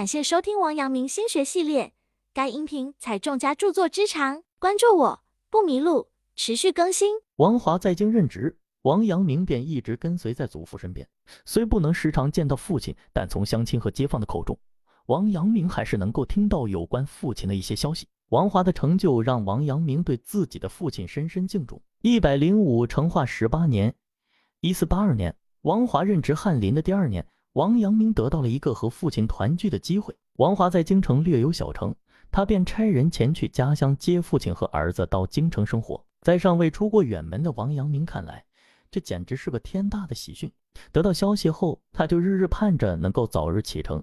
感谢收听王阳明心学系列，该音频采众家著作之长，关注我不迷路，持续更新。王华在京任职，王阳明便一直跟随在祖父身边。虽不能时常见到父亲，但从乡亲和街坊的口中，王阳明还是能够听到有关父亲的一些消息。王华的成就让王阳明对自己的父亲深深敬重。一百零五成化十八年，一四八二年，王华任职翰林的第二年。王阳明得到了一个和父亲团聚的机会。王华在京城略有小成，他便差人前去家乡接父亲和儿子到京城生活。在尚未出过远门的王阳明看来，这简直是个天大的喜讯。得到消息后，他就日日盼着能够早日启程。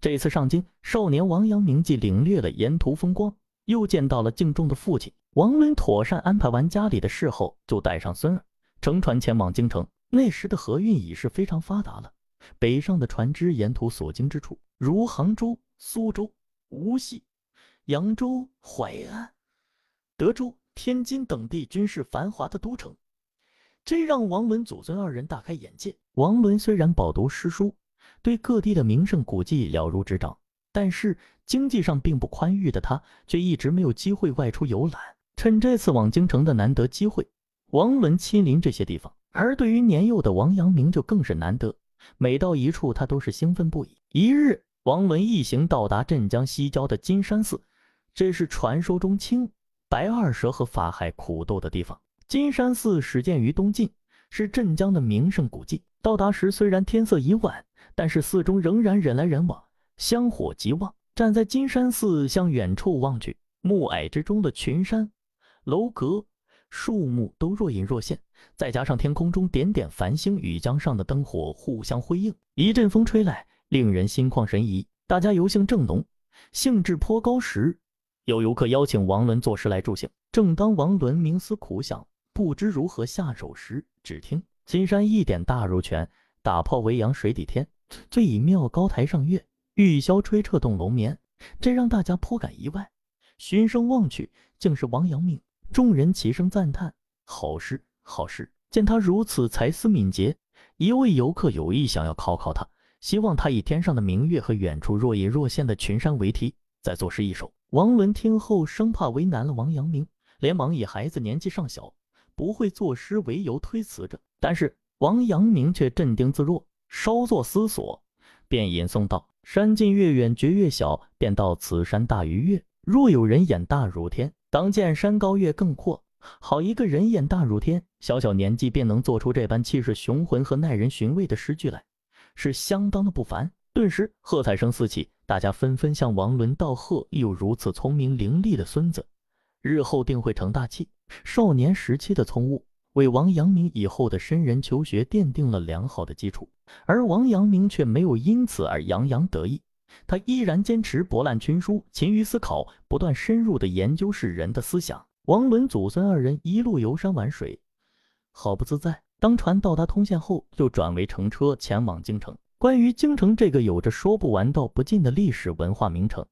这次上京，少年王阳明既领略了沿途风光，又见到了敬重的父亲。王伦妥善安排完家里的事后，就带上孙儿乘船前往京城。那时的河运已是非常发达了。北上的船只沿途所经之处，如杭州、苏州、无锡、扬州、淮安、德州、天津等地，均是繁华的都城，这让王伦祖孙二人大开眼界。王伦虽然饱读诗书，对各地的名胜古迹了如指掌，但是经济上并不宽裕的他，却一直没有机会外出游览。趁这次往京城的难得机会，王伦亲临这些地方，而对于年幼的王阳明就更是难得。每到一处，他都是兴奋不已。一日，王伦一行到达镇江西郊的金山寺，这是传说中青白二蛇和法海苦斗的地方。金山寺始建于东晋，是镇江的名胜古迹。到达时，虽然天色已晚，但是寺中仍然人来人往，香火极旺。站在金山寺向远处望去，暮霭之中的群山、楼阁。树木都若隐若现，再加上天空中点点繁星与江上的灯火互相辉映，一阵风吹来，令人心旷神怡。大家游兴正浓，兴致颇高时，有游客邀请王伦作诗来助兴。正当王伦冥思苦想，不知如何下手时，只听金山一点大如拳，打炮为阳水底天，醉以妙高台上月，玉箫吹彻洞龙眠。这让大家颇感意外。循声望去，竟是王阳明。众人齐声赞叹：“好诗，好诗！”见他如此才思敏捷，一位游客有意想要考考他，希望他以天上的明月和远处若隐若现的群山为题，再作诗一首。王伦听后，生怕为难了王阳明，连忙以孩子年纪尚小，不会作诗为由推辞着。但是王阳明却镇定自若，稍作思索，便吟诵道：“山近月远觉月小，便道此山大于月。若有人眼大如天。”当见山高月更阔，好一个人眼大如天，小小年纪便能做出这般气势雄浑和耐人寻味的诗句来，是相当的不凡。顿时喝彩声四起，大家纷纷向王伦道贺，有如此聪明伶俐的孙子，日后定会成大器。少年时期的聪悟，为王阳明以后的深人求学奠定了良好的基础，而王阳明却没有因此而洋洋得意。他依然坚持博览群书，勤于思考，不断深入的研究世人的思想。王伦祖孙二人一路游山玩水，好不自在。当船到达通县后，就转为乘车前往京城。关于京城这个有着说不完道不尽的历史文化名城，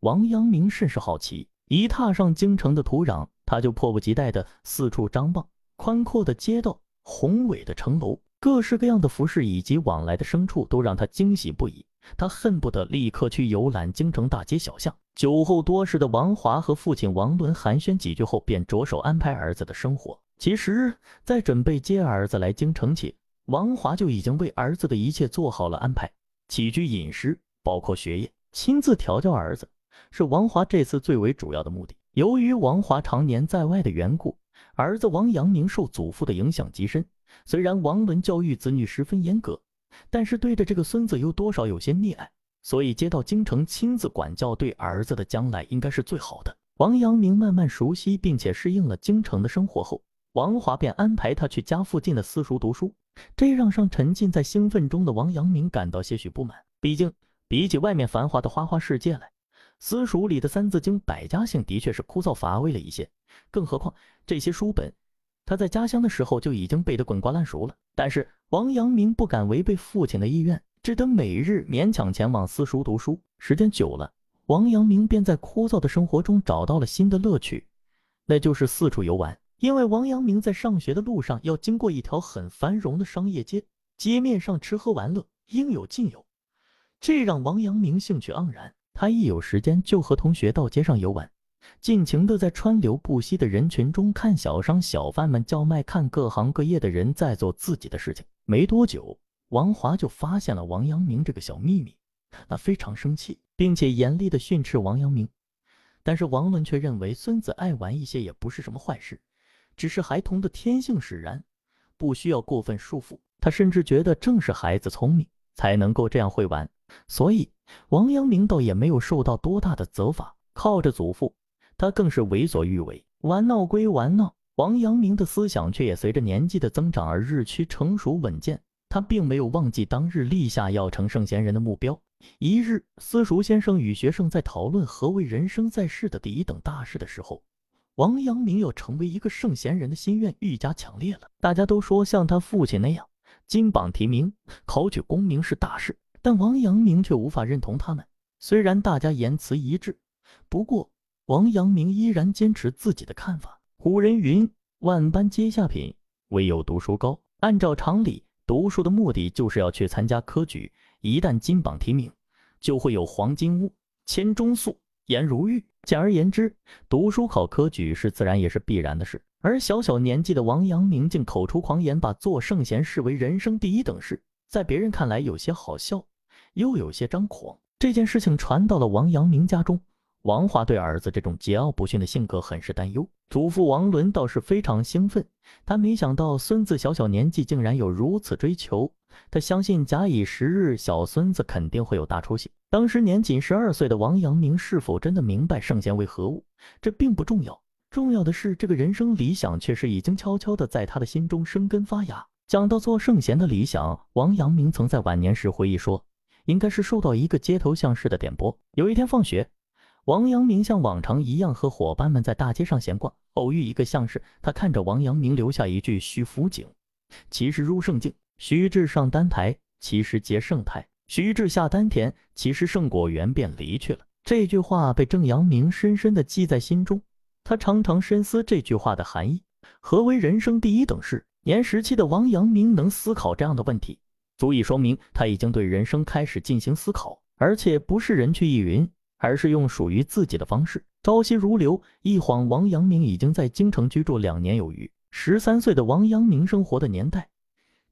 王阳明甚是好奇。一踏上京城的土壤，他就迫不及待地四处张望。宽阔的街道，宏伟的城楼，各式各样的服饰以及往来的牲畜，都让他惊喜不已。他恨不得立刻去游览京城大街小巷。酒后多事的王华和父亲王伦寒暄几句后，便着手安排儿子的生活。其实，在准备接儿子来京城前，王华就已经为儿子的一切做好了安排，起居饮食，包括学业，亲自调教儿子，是王华这次最为主要的目的。由于王华常年在外的缘故，儿子王阳明受祖父的影响极深。虽然王伦教育子女十分严格。但是对着这个孙子又多少有些溺爱，所以接到京城亲自管教，对儿子的将来应该是最好的。王阳明慢慢熟悉并且适应了京城的生活后，王华便安排他去家附近的私塾读书，这让尚沉浸在兴奋中的王阳明感到些许不满。毕竟比起外面繁华的花花世界来，私塾里的《三字经》百家姓的确是枯燥乏味了一些，更何况这些书本。他在家乡的时候就已经背得滚瓜烂熟了，但是王阳明不敢违背父亲的意愿，只得每日勉强前往私塾读书。时间久了，王阳明便在枯燥的生活中找到了新的乐趣，那就是四处游玩。因为王阳明在上学的路上要经过一条很繁荣的商业街，街面上吃喝玩乐应有尽有。这让王阳明兴趣盎然。他一有时间就和同学到街上游玩，尽情的在川流不息的人群中看小商小贩们叫卖，看各行各业的人在做自己的事情。没多久，王华就发现了王阳明这个小秘密，他非常生气，并且严厉的训斥王阳明。但是王伦却认为孙子爱玩一些也不是什么坏事，只是孩童的天性使然，不需要过分束缚。他甚至觉得正是孩子聪明才能够这样会玩。所以，王阳明倒也没有受到多大的责罚。靠着祖父，他更是为所欲为。玩闹归玩闹，王阳明的思想却也随着年纪的增长而日趋成熟稳健。他并没有忘记当日立下要成圣贤人的目标。一日，私塾先生与学生在讨论何为人生在世的第一等大事的时候，王阳明要成为一个圣贤人的心愿愈加强烈了。大家都说像他父亲那样，金榜题名、考取功名是大事。但王阳明却无法认同他们。虽然大家言辞一致，不过王阳明依然坚持自己的看法。古人云：“万般皆下品，唯有读书高。”按照常理，读书的目的就是要去参加科举。一旦金榜题名，就会有黄金屋、千钟粟、颜如玉。简而言之，读书考科举是自然也是必然的事。而小小年纪的王阳明竟口出狂言，把做圣贤视为人生第一等事，在别人看来有些好笑。又有些张狂。这件事情传到了王阳明家中，王华对儿子这种桀骜不驯的性格很是担忧。祖父王伦倒是非常兴奋，他没想到孙子小小年纪竟然有如此追求。他相信假以时日，小孙子肯定会有大出息。当时年仅十二岁的王阳明是否真的明白圣贤为何物，这并不重要，重要的是这个人生理想却是已经悄悄的在他的心中生根发芽。讲到做圣贤的理想，王阳明曾在晚年时回忆说。应该是受到一个街头巷士的点拨。有一天放学，王阳明像往常一样和伙伴们在大街上闲逛，偶遇一个相士，他看着王阳明留下一句：“徐福景，其实入圣境；徐至上丹台，其实结圣态；徐至下丹田，其实圣果园。”便离去了。这句话被郑阳明深深地记在心中。他常常深思这句话的含义：何为人生第一等事？年十七的王阳明能思考这样的问题。足以说明他已经对人生开始进行思考，而且不是人去亦云，而是用属于自己的方式。朝夕如流，一晃王阳明已经在京城居住两年有余。十三岁的王阳明生活的年代，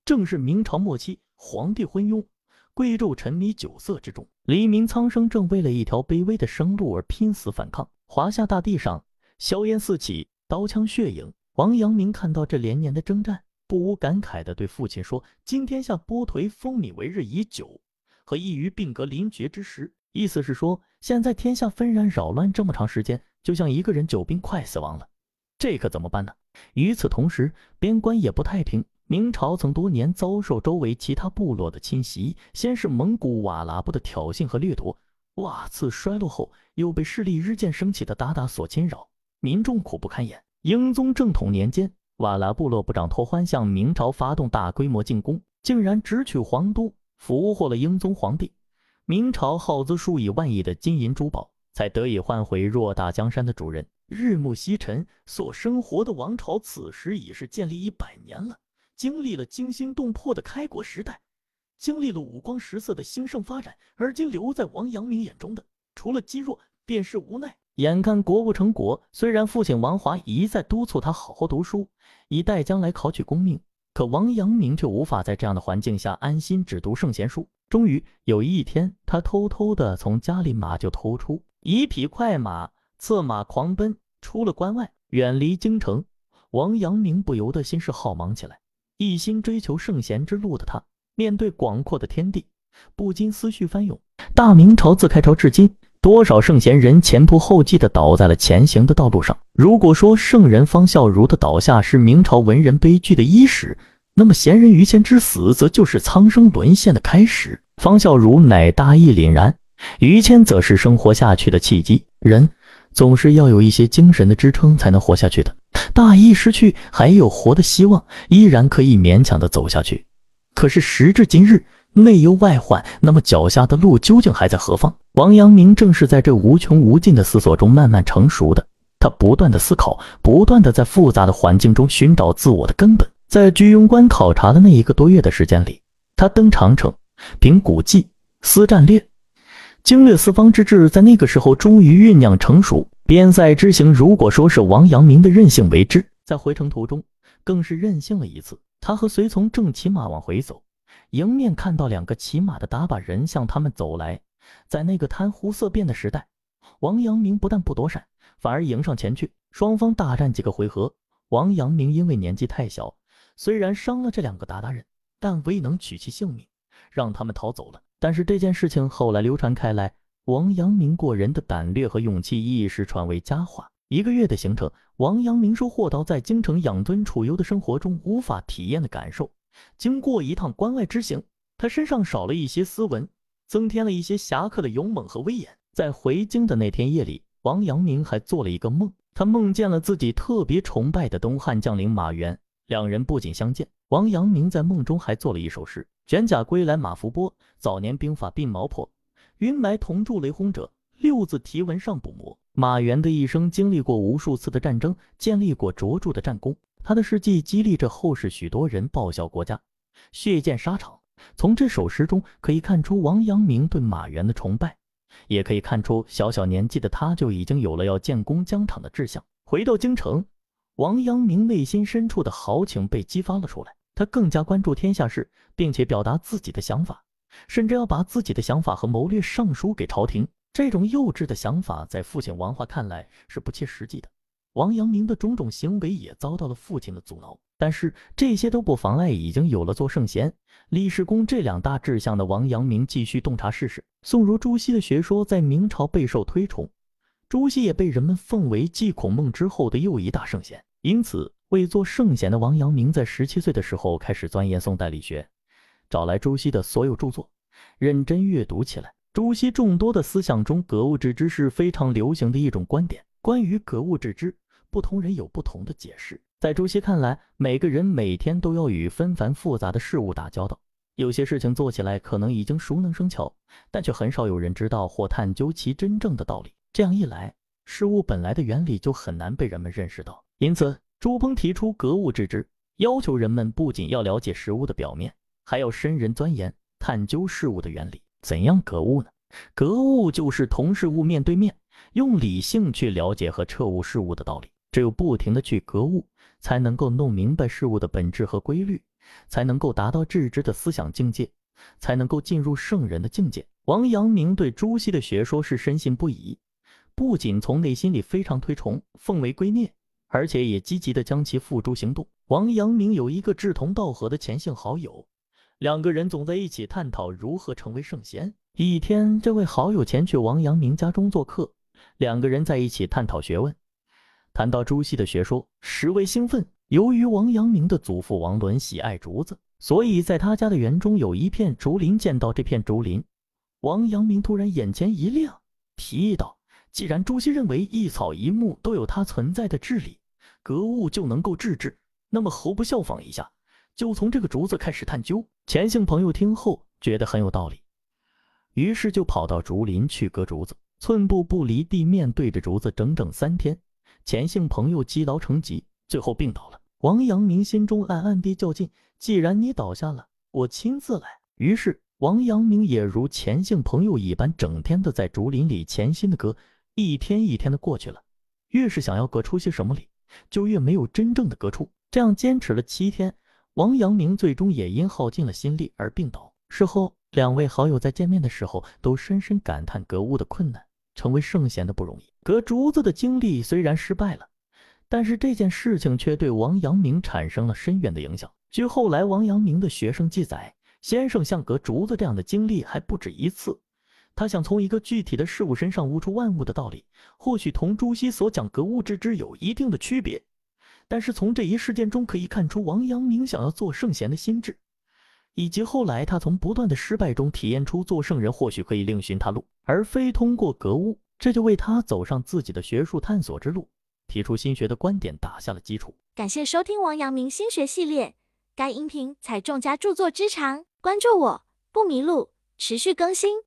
正是明朝末期，皇帝昏庸，贵胄沉迷酒色之中，黎民苍生正为了一条卑微的生路而拼死反抗。华夏大地上，硝烟四起，刀枪血影。王阳明看到这连年的征战。不无感慨地对父亲说：“今天下波颓风靡为日已久，和异于病革临绝之时。”意思是说，现在天下纷然扰乱这么长时间，就像一个人久病快死亡了，这可怎么办呢？与此同时，边关也不太平。明朝曾多年遭受周围其他部落的侵袭，先是蒙古瓦剌部的挑衅和掠夺，瓦剌衰落后，又被势力日渐升起的鞑靼所侵扰，民众苦不堪言。英宗正统年间。瓦剌部落部长拓欢向明朝发动大规模进攻，竟然直取皇都，俘获了英宗皇帝。明朝耗资数以万亿的金银珠宝，才得以换回偌大江山的主人。日暮西沉，所生活的王朝此时已是建立一百年了，经历了惊心动魄的开国时代，经历了五光十色的兴盛发展。而今留在王阳明眼中的，除了积弱，便是无奈。眼看国不成国，虽然父亲王华一再督促他好好读书，以待将来考取功名，可王阳明却无法在这样的环境下安心只读圣贤书。终于有一天，他偷偷的从家里马厩偷出一匹快马，策马狂奔出了关外，远离京城。王阳明不由得心事浩茫起来，一心追求圣贤之路的他，面对广阔的天地，不禁思绪翻涌。大明朝自开朝至今。多少圣贤人前仆后继地倒在了前行的道路上。如果说圣人方孝孺的倒下是明朝文人悲剧的伊始，那么贤人于谦之死则就是苍生沦陷的开始。方孝孺乃大义凛然，于谦则是生活下去的契机。人总是要有一些精神的支撑才能活下去的。大义失去，还有活的希望，依然可以勉强的走下去。可是时至今日。内忧外患，那么脚下的路究竟还在何方？王阳明正是在这无穷无尽的思索中慢慢成熟的。他不断的思考，不断的在复杂的环境中寻找自我的根本。在居庸关考察的那一个多月的时间里，他登长城、凭古迹、思战略，经略四方之志在那个时候终于酝酿成熟。边塞之行，如果说是王阳明的任性为之，在回程途中更是任性了一次。他和随从正骑马往回走，迎面看到两个骑马的打把人向他们走来。在那个贪污色变的时代，王阳明不但不躲闪，反而迎上前去，双方大战几个回合。王阳明因为年纪太小，虽然伤了这两个鞑靼人，但未能取其性命，让他们逃走了。但是这件事情后来流传开来，王阳明过人的胆略和勇气一时传为佳话。一个月的行程，王阳明收获到在京城养尊处优的生活中无法体验的感受。经过一趟关外之行，他身上少了一些斯文，增添了一些侠客的勇猛和威严。在回京的那天夜里，王阳明还做了一个梦，他梦见了自己特别崇拜的东汉将领马援，两人不仅相见，王阳明在梦中还做了一首诗：卷甲归来马伏波，早年兵法鬓毛破，云霾同筑雷轰者。六字题文尚不磨。马援的一生经历过无数次的战争，建立过卓著的战功。他的事迹激励着后世许多人报效国家，血溅沙场。从这首诗中可以看出王阳明对马援的崇拜，也可以看出小小年纪的他就已经有了要建功疆场的志向。回到京城，王阳明内心深处的豪情被激发了出来，他更加关注天下事，并且表达自己的想法，甚至要把自己的想法和谋略上书给朝廷。这种幼稚的想法在父亲王华看来是不切实际的。王阳明的种种行为也遭到了父亲的阻挠，但是这些都不妨碍已经有了做圣贤、立世功这两大志向的王阳明继续洞察世事。宋儒朱熹的学说在明朝备受推崇，朱熹也被人们奉为继孔孟之后的又一大圣贤。因此，为做圣贤的王阳明在十七岁的时候开始钻研宋代理学，找来朱熹的所有著作，认真阅读起来。朱熹众多的思想中，格物致知是非常流行的一种观点。关于格物致知，不同人有不同的解释。在朱熹看来，每个人每天都要与纷繁复杂的事物打交道，有些事情做起来可能已经熟能生巧，但却很少有人知道或探究其真正的道理。这样一来，事物本来的原理就很难被人们认识到。因此，朱鹏提出格物致知，要求人们不仅要了解事物的表面，还要深人钻研，探究事物的原理。怎样格物呢？格物就是同事物面对面，用理性去了解和彻悟事物的道理。只有不停的去格物，才能够弄明白事物的本质和规律，才能够达到致知的思想境界，才能够进入圣人的境界。王阳明对朱熹的学说是深信不疑，不仅从内心里非常推崇，奉为圭臬，而且也积极的将其付诸行动。王阳明有一个志同道合的前姓好友。两个人总在一起探讨如何成为圣贤。一天，这位好友前去王阳明家中做客，两个人在一起探讨学问，谈到朱熹的学说，十为兴奋。由于王阳明的祖父王伦喜爱竹子，所以在他家的园中有一片竹林。见到这片竹林，王阳明突然眼前一亮，提议道：“既然朱熹认为一草一木都有它存在的智理，格物就能够致知，那么何不效仿一下？”就从这个竹子开始探究。钱姓朋友听后觉得很有道理，于是就跑到竹林去割竹子，寸步不离地面对着竹子整整三天。钱姓朋友积劳成疾，最后病倒了。王阳明心中暗暗地较劲：既然你倒下了，我亲自来。于是王阳明也如钱姓朋友一般，整天的在竹林里潜心的割。一天一天的过去了，越是想要割出些什么理，就越没有真正的割出。这样坚持了七天。王阳明最终也因耗尽了心力而病倒。事后，两位好友在见面的时候都深深感叹格物的困难，成为圣贤的不容易。割竹子的经历虽然失败了，但是这件事情却对王阳明产生了深远的影响。据后来王阳明的学生记载，先生像割竹子这样的经历还不止一次。他想从一个具体的事物身上悟出万物的道理，或许同朱熹所讲格物致知有一定的区别。但是从这一事件中可以看出，王阳明想要做圣贤的心智，以及后来他从不断的失败中体验出做圣人或许可以另寻他路，而非通过格物，这就为他走上自己的学术探索之路，提出新学的观点打下了基础。感谢收听王阳明心学系列，该音频采众家著作之长，关注我不迷路，持续更新。